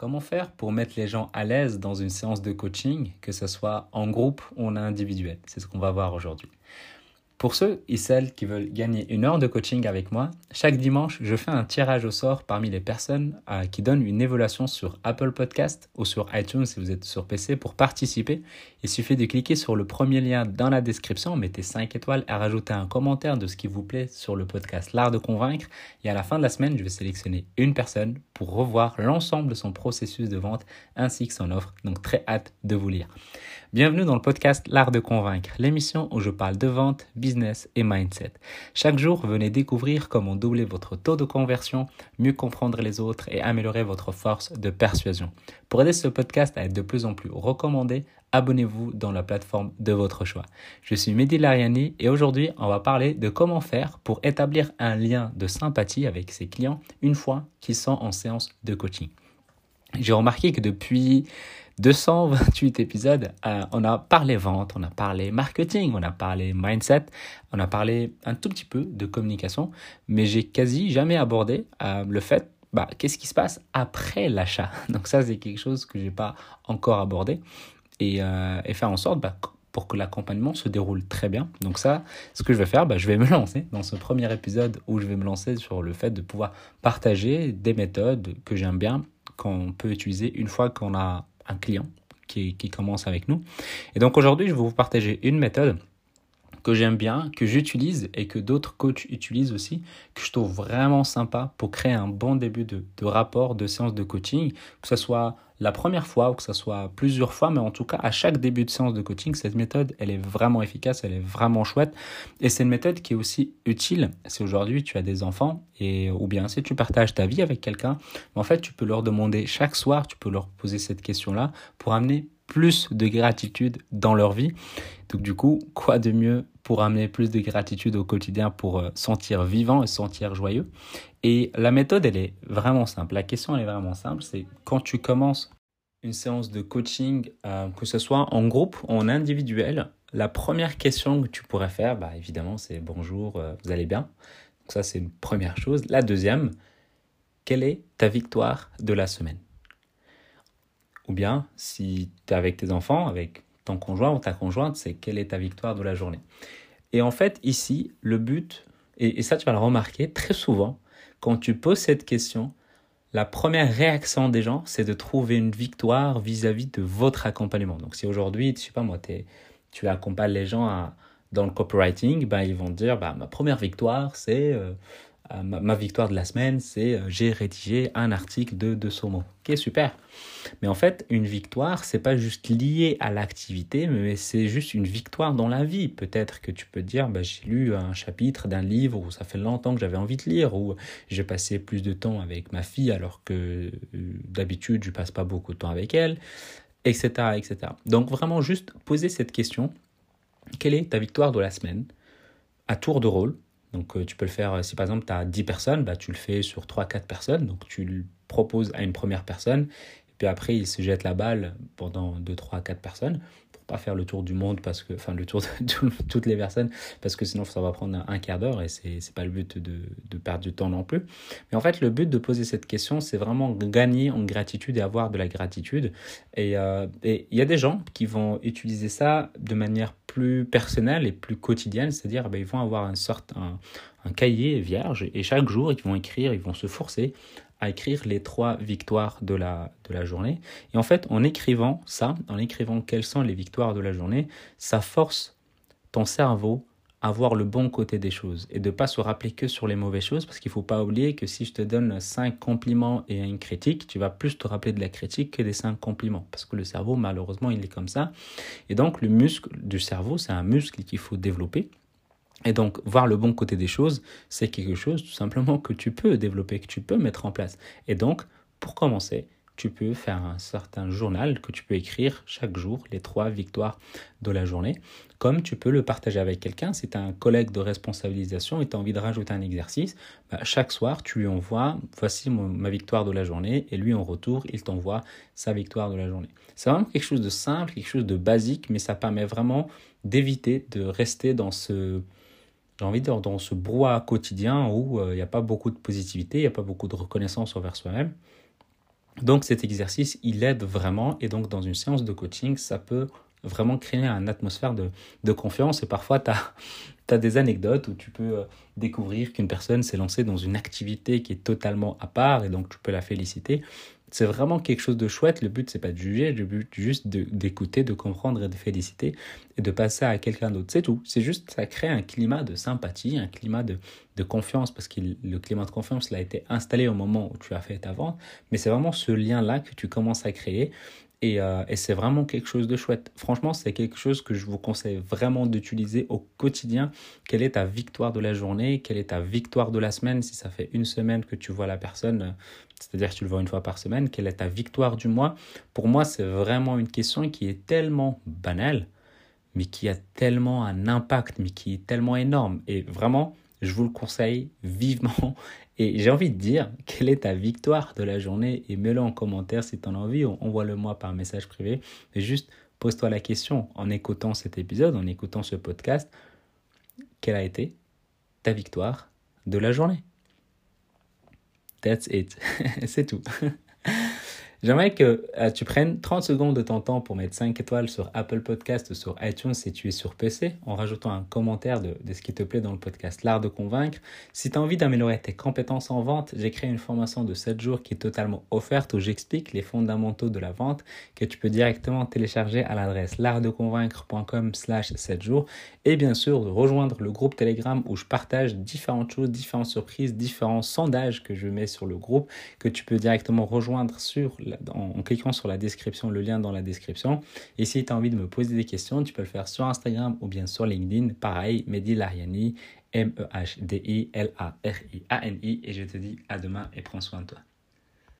Comment faire pour mettre les gens à l'aise dans une séance de coaching, que ce soit en groupe ou en individuel? C'est ce qu'on va voir aujourd'hui. Pour ceux et celles qui veulent gagner une heure de coaching avec moi, chaque dimanche, je fais un tirage au sort parmi les personnes euh, qui donnent une évaluation sur Apple Podcast ou sur iTunes si vous êtes sur PC pour participer. Il suffit de cliquer sur le premier lien dans la description, mettez 5 étoiles et rajoutez un commentaire de ce qui vous plaît sur le podcast L'Art de Convaincre. Et à la fin de la semaine, je vais sélectionner une personne pour revoir l'ensemble de son processus de vente ainsi que son offre. Donc très hâte de vous lire. Bienvenue dans le podcast L'Art de Convaincre, l'émission où je parle de vente, business et mindset. Chaque jour, venez découvrir comment doubler votre taux de conversion, mieux comprendre les autres et améliorer votre force de persuasion. Pour aider ce podcast à être de plus en plus recommandé, abonnez-vous dans la plateforme de votre choix. Je suis Mehdi Lariani et aujourd'hui, on va parler de comment faire pour établir un lien de sympathie avec ses clients une fois qu'ils sont en séance de coaching. J'ai remarqué que depuis 228 épisodes, euh, on a parlé vente, on a parlé marketing, on a parlé mindset, on a parlé un tout petit peu de communication, mais j'ai quasi jamais abordé euh, le fait, bah, qu'est-ce qui se passe après l'achat. Donc ça, c'est quelque chose que j'ai pas encore abordé et, euh, et faire en sorte bah, pour que l'accompagnement se déroule très bien. Donc ça, ce que je vais faire, bah, je vais me lancer dans ce premier épisode où je vais me lancer sur le fait de pouvoir partager des méthodes que j'aime bien, qu'on peut utiliser une fois qu'on a un client qui, qui commence avec nous. Et donc aujourd'hui, je vais vous partager une méthode que j'aime bien, que j'utilise et que d'autres coachs utilisent aussi, que je trouve vraiment sympa pour créer un bon début de, rapport, de séance de coaching, que ce soit la première fois ou que ce soit plusieurs fois, mais en tout cas, à chaque début de séance de coaching, cette méthode, elle est vraiment efficace, elle est vraiment chouette. Et c'est une méthode qui est aussi utile si aujourd'hui tu as des enfants et, ou bien si tu partages ta vie avec quelqu'un. En fait, tu peux leur demander chaque soir, tu peux leur poser cette question-là pour amener plus de gratitude dans leur vie. Donc du coup, quoi de mieux pour amener plus de gratitude au quotidien pour euh, sentir vivant et sentir joyeux? Et la méthode, elle est vraiment simple. La question, elle est vraiment simple. C'est quand tu commences une séance de coaching, euh, que ce soit en groupe ou en individuel, la première question que tu pourrais faire, bah, évidemment, c'est bonjour, euh, vous allez bien? Donc ça, c'est une première chose. La deuxième, quelle est ta victoire de la semaine? Ou bien, si tu es avec tes enfants, avec ton conjoint ou ta conjointe, c'est quelle est ta victoire de la journée. Et en fait, ici, le but, et, ça tu vas le remarquer très souvent, quand tu poses cette question, la première réaction des gens, c'est de trouver une victoire vis-à-vis de votre accompagnement. Donc si aujourd'hui, je sais pas moi, tu accompagnes les gens dans le copywriting, ben, ils vont dire, bah, ma première victoire, c'est euh, euh, ma, victoire de la semaine, c'est euh, j'ai rédigé un article de 200 mots. Ok, super. Mais en fait, une victoire, c'est pas juste lié à l'activité, mais c'est juste une victoire dans la vie. Peut-être que tu peux dire, bah, j'ai lu un chapitre d'un livre où ça fait longtemps que j'avais envie de lire, ou j'ai passé plus de temps avec ma fille alors que euh, d'habitude je passe pas beaucoup de temps avec elle, etc., etc. Donc vraiment juste poser cette question quelle est ta victoire de la semaine? À tour de rôle donc euh, tu peux le faire, euh, si par exemple tu as 10 personnes, bah, tu le fais sur 3-4 personnes. Donc tu le proposes à une première personne, et puis après il se jette la balle pendant 2, 3, 4 personnes pas faire le tour du monde parce que enfin le tour de toutes les personnes parce que sinon ça va prendre un, quart d'heure et c'est c'est pas le but de, de, perdre du temps non plus. Mais en fait le but de poser cette question c'est vraiment gagner en gratitude et avoir de la gratitude. Et euh, il y a des gens qui vont utiliser ça de manière plus personnelle et plus quotidienne c'est-à-dire ben, ils vont avoir un sorte un, cahier vierge et chaque jour ils vont écrire ils vont se forcer à écrire les trois victoires de la, de la journée. Et en fait, en écrivant ça, en écrivant quelles sont les victoires de la journée, ça force ton cerveau à voir le bon côté des choses et de pas se rappeler que sur les mauvaises choses parce qu'il faut pas oublier que si je te donne cinq compliments et une critique, tu vas plus te rappeler de la critique que des cinq compliments parce que le cerveau malheureusement il est comme ça et donc le muscle du cerveau c'est un muscle qu'il faut développer et donc, voir le bon côté des choses, c'est quelque chose tout simplement que tu peux développer, que tu peux mettre en place. Et donc, pour commencer, tu peux faire un certain journal que tu peux écrire chaque jour, les trois victoires de la journée, comme tu peux le partager avec quelqu'un. Si tu as un collègue de responsabilisation et tu as envie de rajouter un exercice, bah, chaque soir, tu lui envoies, voici ma victoire de la journée, et lui, en retour, il t'envoie sa victoire de la journée. C'est vraiment quelque chose de simple, quelque chose de basique, mais ça permet vraiment d'éviter de rester dans ce j'ai envie de dire, dans ce brouhaha quotidien où euh, il n'y a pas beaucoup de positivité, il n'y a pas beaucoup de reconnaissance envers soi-même. Donc cet exercice, il aide vraiment. Et donc dans une séance de coaching, ça peut vraiment créer une atmosphère de, confiance. Et parfois tu as, as, des anecdotes où tu peux euh, découvrir qu'une personne s'est lancée dans une activité qui est totalement à part et donc tu peux la féliciter c'est vraiment quelque chose de chouette. Le but, c'est pas de juger, le but, juste d'écouter, de, comprendre et de féliciter et de passer à quelqu'un d'autre. C'est tout. C'est juste, ça crée un climat de sympathie, un climat de, de confiance parce que le climat de confiance, l'a été installé au moment où tu as fait ta vente. Mais c'est vraiment ce lien-là que tu commences à créer. Et, euh, et c'est vraiment quelque chose de chouette. Franchement, c'est quelque chose que je vous conseille vraiment d'utiliser au quotidien. Quelle est ta victoire de la journée? Quelle est ta victoire de la semaine? Si ça fait une semaine que tu vois la personne, c'est-à-dire que tu le vois une fois par semaine, quelle est ta victoire du mois? Pour moi, c'est vraiment une question qui est tellement banale, mais qui a tellement un impact, mais qui est tellement énorme. Et vraiment, je vous le conseille vivement. Et j'ai envie de dire, quelle est ta victoire de la journée? Et mets-le en commentaire si tu en as envie, envoie-le moi par message privé. Et juste pose-toi la question en écoutant cet épisode, en écoutant ce podcast, quelle a été ta victoire de la journée? That's it. C'est tout. J'aimerais que euh, tu prennes 30 secondes de ton temps pour mettre 5 étoiles sur Apple Podcast ou sur iTunes si tu es sur PC, en rajoutant un commentaire de, de ce qui te plaît dans le podcast L'Art de Convaincre. Si tu as envie d'améliorer tes compétences en vente, j'ai créé une formation de 7 jours qui est totalement offerte où j'explique les fondamentaux de la vente que tu peux directement télécharger à l'adresse l'artdeconvaincre.com slash 7 jours et bien sûr de rejoindre le groupe Telegram où je partage différentes choses, différentes surprises, différents sondages que je mets sur le groupe que tu peux directement rejoindre sur en, cliquant sur la description, le lien dans la description. Et si tu as envie de me poser des questions, tu peux le faire sur Instagram ou bien sur LinkedIn. Pareil, Mehdi Lariani, M-E-H-D-I-L-A-R-I-A-N-I. Et je te dis à demain et prends soin de toi.